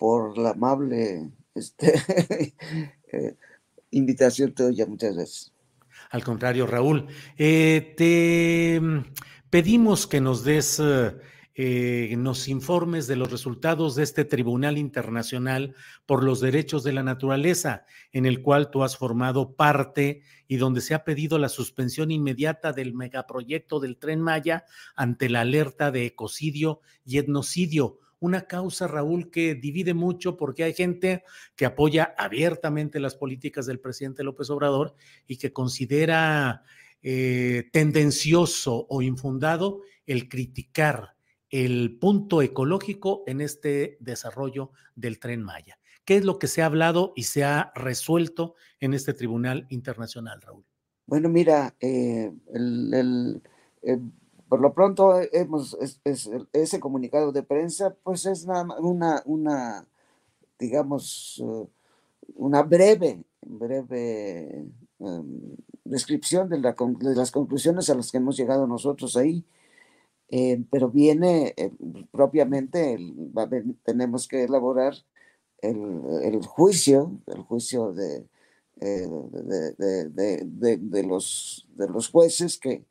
por la amable este, eh, invitación tuya. Muchas gracias. Al contrario, Raúl, eh, te mm, pedimos que nos des, eh, nos informes de los resultados de este Tribunal Internacional por los Derechos de la Naturaleza, en el cual tú has formado parte y donde se ha pedido la suspensión inmediata del megaproyecto del tren Maya ante la alerta de ecocidio y etnocidio una causa, Raúl, que divide mucho porque hay gente que apoya abiertamente las políticas del presidente López Obrador y que considera eh, tendencioso o infundado el criticar el punto ecológico en este desarrollo del tren Maya. ¿Qué es lo que se ha hablado y se ha resuelto en este Tribunal Internacional, Raúl? Bueno, mira, eh, el, por lo pronto hemos ese comunicado de prensa, pues es una, una, digamos, uh, una breve, breve um, descripción de, las conclusiones a las que hemos llegado nosotros ahí. Eh, pero viene eh, propiamente, tenemos que elaborar el, juicio, el juicio de, eh, de, los, de los jueces que,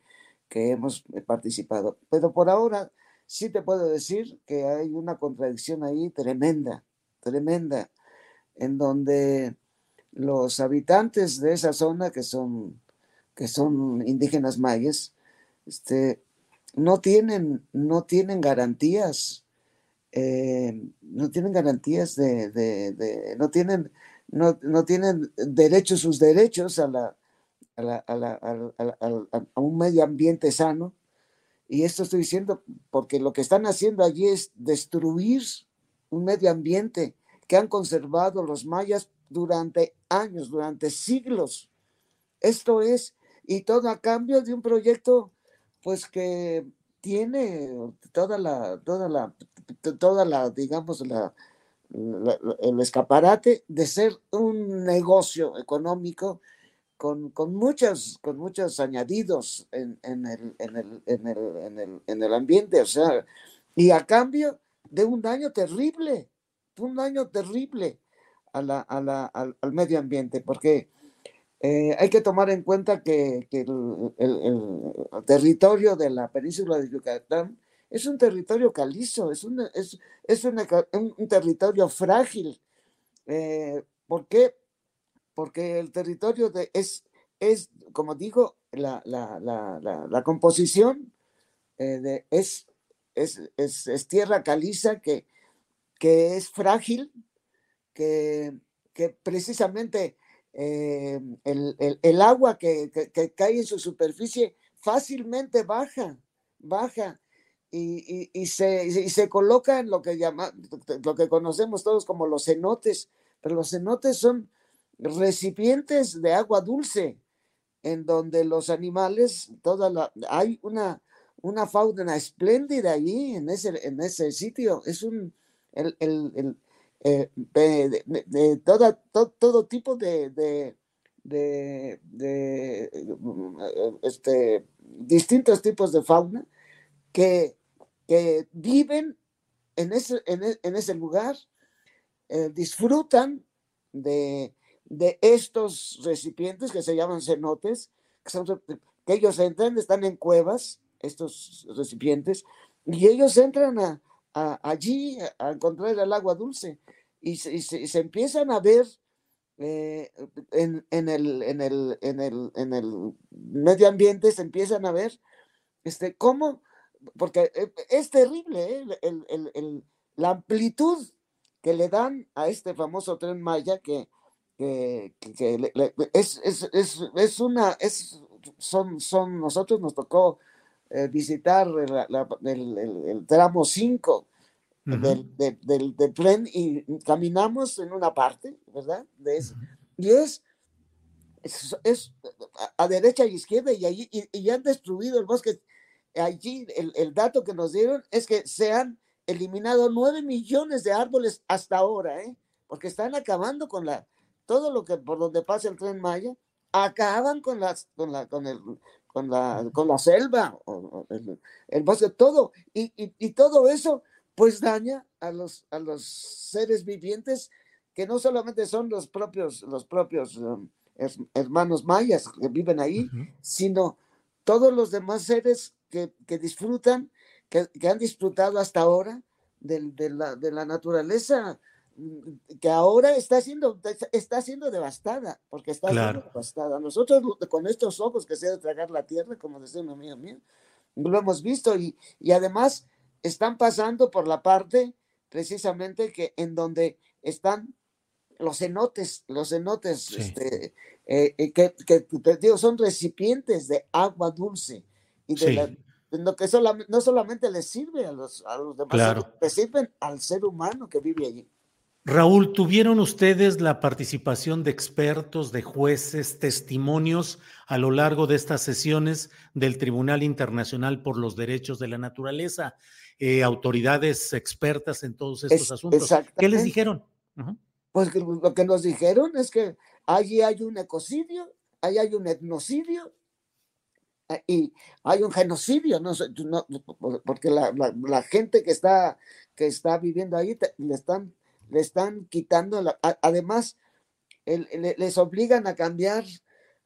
que hemos eh, participado. Pero por ahora sí te puedo decir que hay una contradicción ahí tremenda, tremenda, en donde los habitantes de esa zona, que son, que son indígenas mayas, este, no, tienen, no tienen garantías, eh, no tienen garantías de, no, tienen, no, no tienen derechos, sus derechos a la, a, un medio ambiente sano. Y esto estoy diciendo porque lo que están haciendo allí es destruir un medio ambiente que han conservado los mayas durante años, durante siglos. Esto es, y todo a cambio de un proyecto, pues que tiene toda la, toda la, toda la, digamos, el escaparate de ser un negocio económico con, con, muchas, con muchos añadidos en, en, el, en, el, en, el, en, el, ambiente, o sea, y a cambio de un daño terrible, un daño terrible a la, a la, al, medio ambiente, porque eh, hay que tomar en cuenta que, que el, el, territorio de la península de Yucatán es un territorio calizo, es, un, es, es un, un, territorio frágil. Eh, ¿Por qué? Porque el territorio de, es, es, como digo, la, la, la, la composición eh, de, es, es, es, tierra caliza que, que es frágil, que, que precisamente eh, el, el, el, agua que, que, cae en su superficie fácilmente baja, baja. Y, y, y, se, y, se, coloca en lo que, llama, lo que conocemos todos como los cenotes, pero los cenotes son recipientes de agua dulce, en donde los animales, toda la, hay una, una fauna espléndida allí, en ese, en ese sitio. Es un, el, el, eh, de, toda, todo tipo de, de, de, este, distintos tipos de fauna que que viven en ese, en, e, ese lugar, eh, disfrutan de, de, estos recipientes que se llaman cenotes, que, ellos entran, están en cuevas, estos recipientes, y ellos entran a, allí a encontrar el agua dulce y se, empiezan a ver eh, en, el, el, el, el, medio ambiente, se empiezan a ver este, cómo, porque eh, es terrible ¿eh? la amplitud que le dan a este famoso tren Maya que, que, es, es, es, una, es, son, son, nosotros nos tocó visitar el, el, tramo 5 del, del, tren y caminamos en una parte, ¿verdad? De eso. Y es, es, a, derecha y izquierda y, allí, y, han destruido el bosque. Allí el, el, dato que nos dieron es que se han eliminado nueve millones de árboles hasta ahora, ¿eh? porque están acabando con la, todo lo que por donde pasa el tren Maya, acaban con las, con la, con el, con la, con la selva, el, bosque, todo, y, y, y todo eso pues daña a los, a los seres vivientes que no solamente son los propios, los propios um, hermanos mayas que viven ahí, sino todos los demás seres que, disfrutan, que, han disfrutado hasta ahora de, la, de la naturaleza que ahora está siendo, está siendo devastada, porque está siendo devastada. Nosotros con estos ojos que se ha de tragar la tierra, como decía un amigo mío, lo hemos visto. Y, y además están pasando por la parte precisamente que en donde están los cenotes, los cenotes, este, eh, eh, que, que, digo, son recipientes de agua dulce y de lo que no solamente les sirve a los, a los demás, les sirven al ser humano que vive allí. Raúl, ¿tuvieron ustedes la participación de expertos, de jueces, testimonios a lo largo de estas sesiones del Tribunal Internacional por los Derechos de la Naturaleza? Eh, autoridades expertas en todos estos asuntos. ¿Qué les dijeron? Pues lo que nos dijeron es que allí hay un ecocidio, allí hay un etnocidio eh, y hay un genocidio, no, porque la, gente que está, que está viviendo ahí le están, le están quitando, además les obligan a cambiar,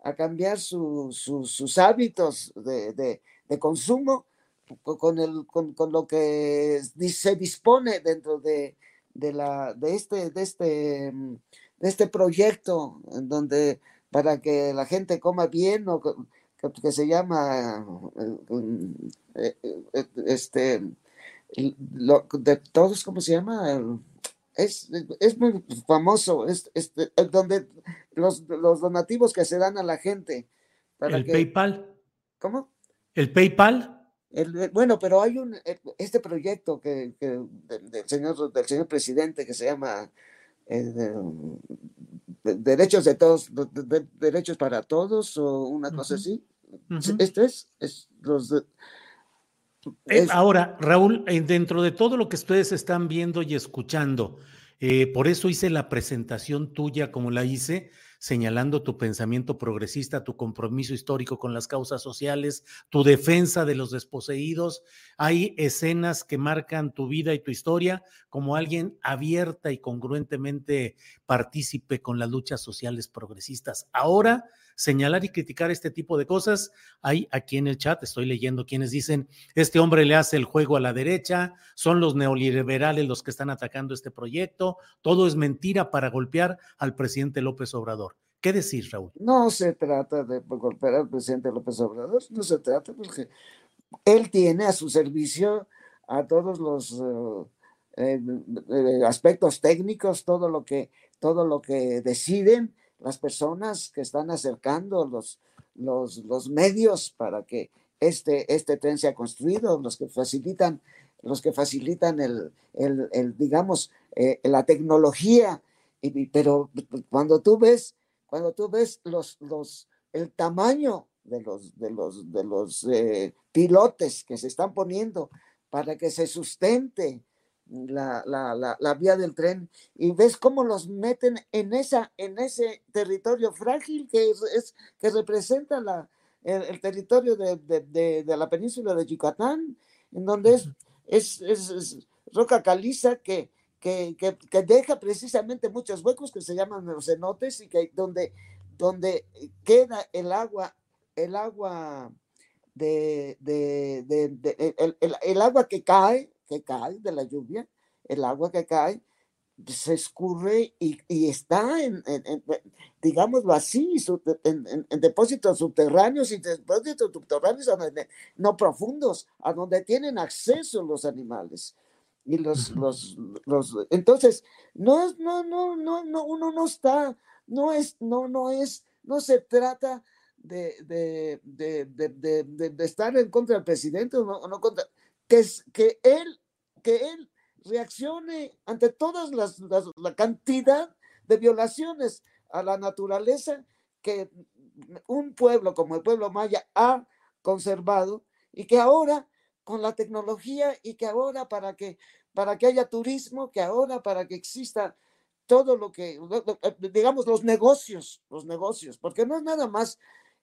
a cambiar sus hábitos de, de consumo con, el, con, lo que se dispone dentro de, de, la, de, este, de, este, de este proyecto, en donde para que la gente coma bien o que, se llama eh, eh, este lo, de todos, ¿cómo se llama? Es, es muy famoso, es, donde los, los, donativos que se dan a la gente. Para ¿El PayPal? ¿Cómo? ¿El PayPal? Eh, bueno, pero hay un eh, este proyecto que, del, señor del señor presidente que se llama eh, derechos de todos derechos para todos o una cosa así. Este es, es los Ahora, Raúl, dentro de todo lo que ustedes están viendo y escuchando, por eso hice la presentación tuya como la hice, señalando tu pensamiento progresista, tu compromiso histórico con las causas sociales, tu defensa de los desposeídos. Hay escenas que marcan tu vida y tu historia como alguien abierta y congruentemente partícipe con las luchas sociales progresistas. Ahora, señalar y criticar este tipo de cosas, hay aquí en el chat, estoy leyendo quienes dicen, este hombre le hace el juego a la derecha, son los neoliberales los que están atacando este proyecto, todo es mentira para golpear al presidente López Obrador. ¿Qué decir, Raúl? No se trata de golpear al presidente López Obrador, no se trata porque él tiene a su servicio a todos los eh, eh, aspectos técnicos, todo lo que, todo lo que deciden las personas que están acercando los, los, los medios para que este, este tren sea construido, los que facilitan, los que facilitan el, el, digamos, eh, la tecnología, y, pero cuando tú ves cuando tú ves los, los, el tamaño de los, de los, de los eh, pilotes que se están poniendo para que se sustente la, la, la, vía del tren y ves cómo los meten en, esa, en ese territorio frágil que, es, que representa la, el, territorio de, de, de, la península de Yucatán, en donde es es, es, roca caliza que, que, que, deja precisamente muchos huecos que se llaman los cenotes y que donde, donde queda el agua, el agua de, de, de, el, el, agua que cae, que cae de la lluvia, el agua que cae, se escurre y, y está en, en, digámoslo así, en, depósitos subterráneos y depósitos subterráneos no profundos, a donde tienen acceso los animales. Y los, los, los, entonces, no, no, no, no, no, uno no está, no es, no, no es, no se trata de, de, de, de estar en contra del presidente o no, no contra, que, que él, que él reaccione ante todas las, la cantidad de violaciones a la naturaleza que un pueblo como el pueblo maya ha conservado y que ahora con la tecnología y que ahora para que para que haya turismo, que ahora para que exista todo lo que, digamos, los negocios, los negocios, porque no es nada más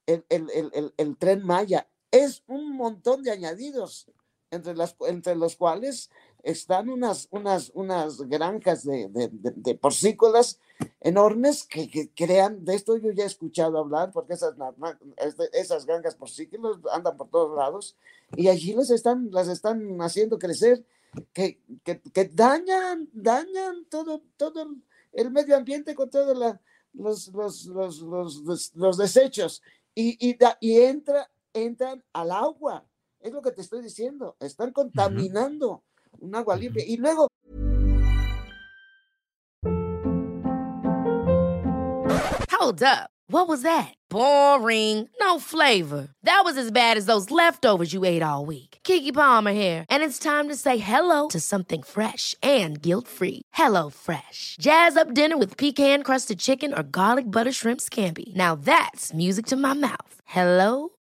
el, el, el tren Maya, es un montón de añadidos entre, las, entre los cuales están unas, unas, unas granjas de, de, porcícolas enormes que, crean, de esto yo ya he escuchado hablar, porque esas, esas granjas porcícolas andan por todos lados y allí las están, las están haciendo crecer, que, que, dañan, dañan todo, todo el medio ambiente con todos los, los, los, los, desechos y, y, y entra, entran al agua. Es lo que te estoy diciendo. Están contaminando un agua limpia. Y luego... Hold up. What was that? Boring. No flavor. That was as bad as those leftovers you ate all week. Kiki Palmer here, and it's time to say hello to something fresh and guilt-free. Hello Fresh. Jazz up dinner with pecan-crusted chicken or garlic butter shrimp scampi. Now that's music to my mouth. Hello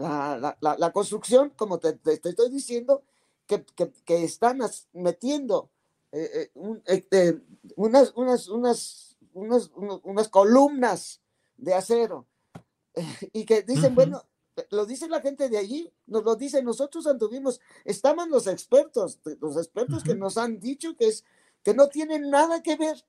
la, la, la, construcción, como te, te, estoy diciendo, que, que, que están metiendo eh, eh, un, eh, unas, unas, unas, unas, unas, columnas de acero. Y que dicen, bueno, lo dice la gente de allí, nos lo dicen, nosotros anduvimos, estaban los expertos, los expertos que nos han dicho que, es, que no tienen nada que ver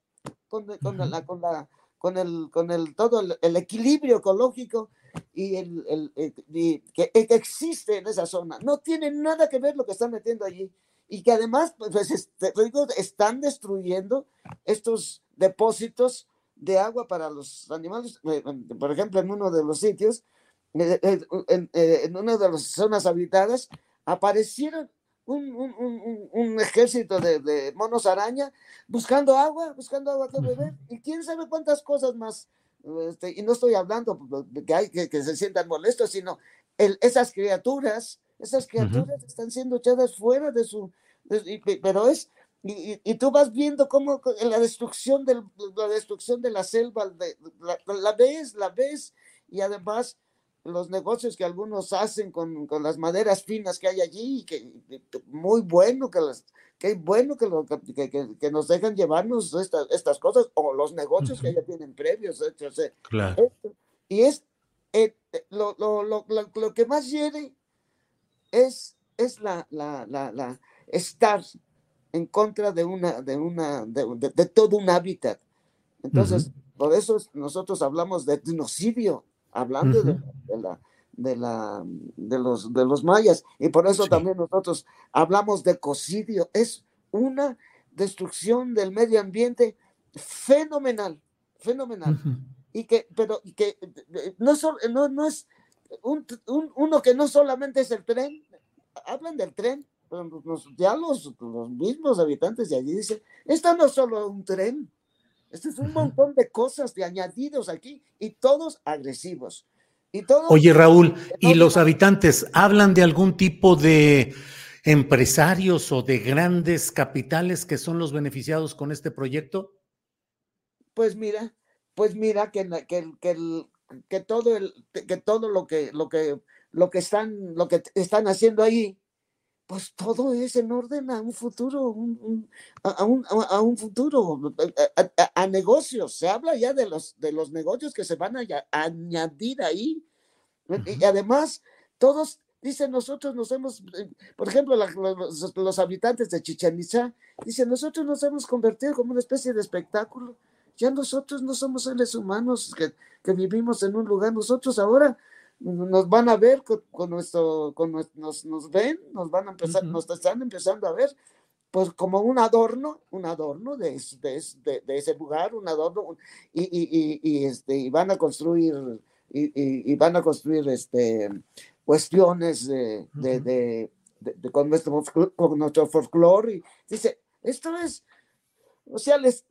con, con, la, con, la, con, el, con el, todo el, el equilibrio ecológico y el, el, eh, que, existe en esa zona. No tiene nada que ver lo que están metiendo allí. Y que además, pues, este, están destruyendo estos depósitos de agua para los animales. Eh, por ejemplo, en uno de los sitios, eh, en, en una de las zonas habitadas, aparecieron un, un, un, ejército de, de, monos araña buscando agua, buscando agua que beber, y quién sabe cuántas cosas más este, y no estoy hablando de que, hay, que, que se sientan molestos, sino el, esas criaturas, esas criaturas están siendo echadas fuera de su, pero es, y, y, tú vas viendo cómo la destrucción, del, la destrucción de la selva, de, la, la, ves, la ves, y además los negocios que algunos hacen con, con las maderas finas que hay allí, que muy bueno que las qué bueno que, lo, que, que, nos dejan llevarnos estas, estas cosas o los negocios que ya tienen previos. claro. y es eh, eh, lo, lo, lo, lo, que más hiere es, es la, la, la, la, estar en contra de una, de una, de, de, todo un hábitat. Entonces, por eso nosotros hablamos de genocidio, hablando de, la, de, la, de, los, de los mayas. Y por eso también nosotros hablamos de cocidio. Es una destrucción del medio ambiente fenomenal, fenomenal. Y que, pero que no, no, no es un, uno que no solamente es el tren, hablan del tren, ya los, los mismos habitantes de allí dicen, esto no es solo un tren, esto es un montón de cosas de añadidos aquí y todos agresivos. Y todos, Oye, Raúl, ¿y los habitantes hablan de algún tipo de empresarios o de grandes capitales que son los beneficiados con este proyecto? Pues mira, pues mira que, que, que, que todo el, que todo lo que, lo que, lo que están, lo que están haciendo ahí, pues todo es en orden a un futuro, a, un, a, un, futuro, a, negocios. Se habla ya de los, de los negocios que se van a, añadir ahí. Y además, todos dicen, nosotros nos hemos, eh, por ejemplo, los, los, habitantes de Chichen Itza, dicen, nosotros nos hemos convertido como una especie de espectáculo. Ya nosotros no somos seres humanos que, que vivimos en un lugar, nosotros ahora nos van a ver con, nuestro, con nos, nos ven, nos van a empezar, nos están empezando a ver, pues como un adorno, un adorno de, de, de, ese lugar, un adorno, y, y, y, este, y van a construir, y, van a construir este, cuestiones de, de, con, nuestro, con nuestro folclore, y dice, esto es, o sea, les,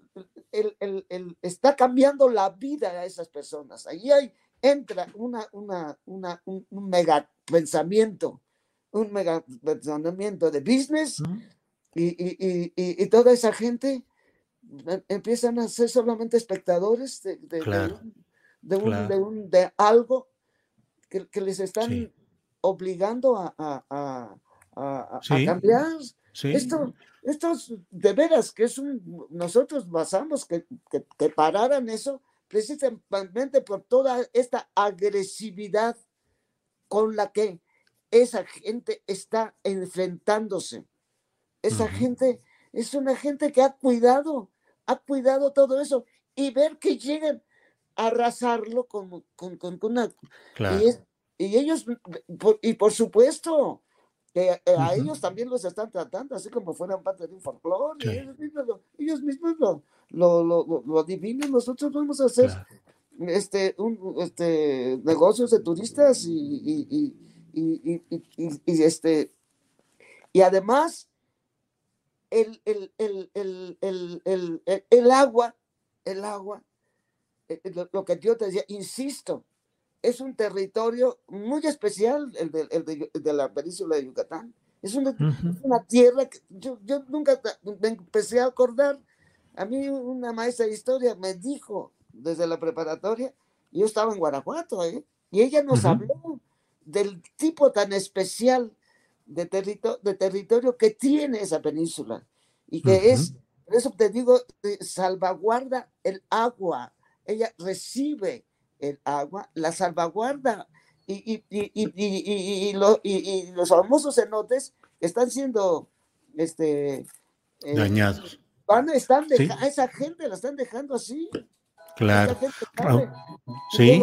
el, el, el, está cambiando la vida a esas personas. Ahí hay, entra una, una, una, un, mega pensamiento, un mega pensamiento de business y, y, y, y, toda esa gente em, empiezan a ser solamente espectadores de, de, de, un, de, un, de, algo que, que les están obligando a, a, a, a cambiar. Esto, esto de veras que es un, nosotros basamos que, que, que pararan eso precisamente por toda esta agresividad con la que esa gente está enfrentándose. Esa gente es una gente que ha cuidado, ha cuidado todo eso y ver que llegan a arrasarlo con, con, con, una... Y, ellos, y por supuesto, que eh, a ellos también los están tratando así como fueran parte de un folclore. Ellos mismos, lo, ellos mismos lo, lo, lo, lo, adivinan. Nosotros vamos a hacer este, un, este, negocios de turistas y, y, y, y, este, y además el, el, el, el, el, el agua, el agua, eh, eh, lo que yo te decía, insisto, es un territorio muy especial, el de, el de, la península de Yucatán. Es una, una tierra que yo, yo, nunca me empecé a acordar. A mí una maestra de historia me dijo desde la preparatoria, yo estaba en Guanajuato, ¿eh? y ella nos habló del tipo tan especial de, de territorio que tiene esa península y que es, por eso te digo, salvaguarda el agua, ella recibe el agua, la salvaguarda y, y, los famosos cenotes están siendo este, eh, dañados. Van, están Esa gente la están dejando así. Claro. sí.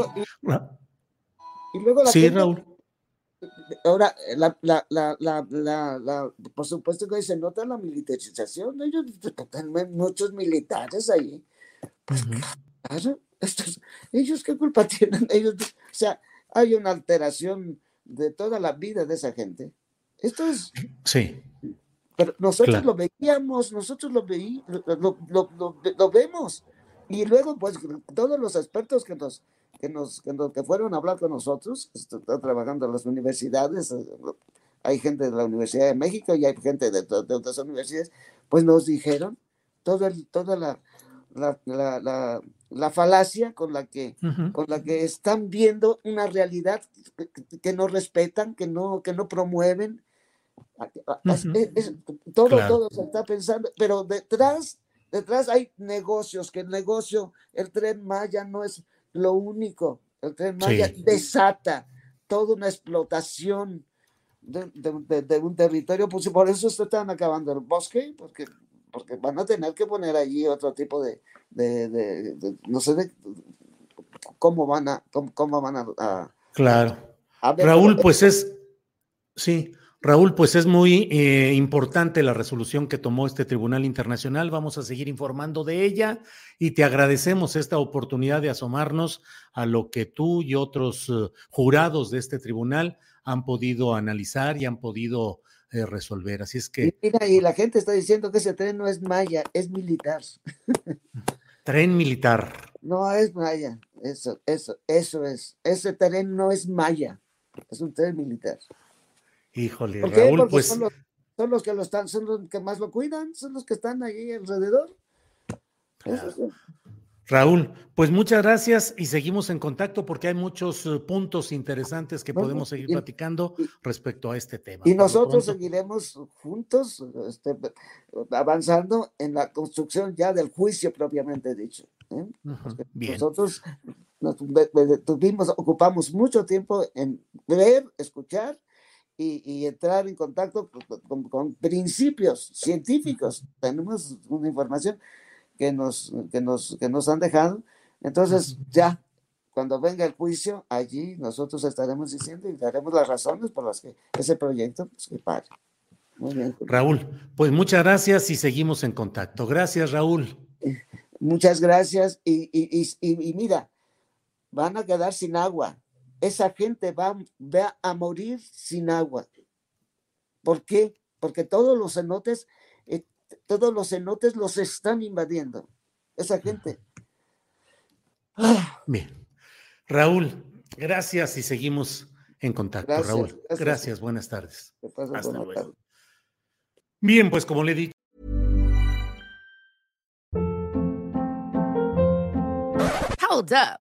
y, luego la sí, Raúl. Ahora, la, la, la, la, por supuesto que se nota la militarización. Ellos, muchos militares ahí. Pues, claro, ellos qué culpa tienen, ellos, o sea, hay una alteración de toda la vida de esa gente. Esto es... Sí. Pero nosotros lo veíamos, nosotros lo, veí, lo, lo, lo, vemos. Y luego, pues, todos los expertos que nos, que nos, que, fueron a hablar con nosotros, que están trabajando en las universidades, hay gente de la Universidad de México y hay gente de, de otras universidades, pues nos dijeron todo el, toda la, la, la, la falacia con la que, con la que están viendo una realidad que, no respetan, que no, que no promueven. todo, todo se está pensando, pero detrás, detrás hay negocios, que el negocio, el tren Maya no es lo único. El tren Maya desata toda una explotación de, de, un territorio, pues por eso se están acabando el bosque, porque porque van a tener que poner allí otro tipo de, no sé de, cómo van a, cómo, van a, claro. Raúl, pues es, sí, Raúl, pues es muy eh, importante la resolución que tomó este Tribunal Internacional. Vamos a seguir informando de ella y te agradecemos esta oportunidad de asomarnos a lo que tú y otros eh, jurados de este tribunal han podido analizar y han podido eh, resolver. Así es que. Y, mira, y la gente está diciendo que ese tren no es maya, es militar. Tren militar. No es maya, eso, eso, eso es. Ese tren no es maya, es un tren militar. Híjole. Raúl, Porque pues. son, los, son los que lo están, son los que más lo cuidan, son los que están ahí alrededor. Eso sí. Raúl, pues muchas gracias y seguimos en contacto porque hay muchos eh, puntos interesantes que Bueno, podemos seguir y- platicando respecto a este tema. Y Por nosotros seguiremos juntos este, avanzando en la construcción ya del juicio propiamente dicho. ¿eh? ujú, bien. Nosotros nos tuvimos, ocupamos mucho tiempo en ver, escuchar y, y entrar en contacto con, con- con principios científicos. Tenemos una información que nos, que nos, que nos han dejado. Entonces, ya, cuando venga el juicio, allí nosotros estaremos diciendo y daremos las razones por las que ese proyecto pues, que pare. Muy bien. Raúl, pues muchas gracias y seguimos en contacto. Gracias, Raúl. Muchas gracias. Y, y, y, y- mira, van a quedar sin agua. Esa gente va, va a morir sin agua. ¿Por qué? Porque todos los cenotes, todos los cenotes los están invadiendo. Esa gente. Ah, Bien. Raúl, gracias y seguimos en contacto, Gracias, Raúl. gracias. Gracias, buenas tardes. Hasta buena luego. tarde. Bien, pues como le di Hold up.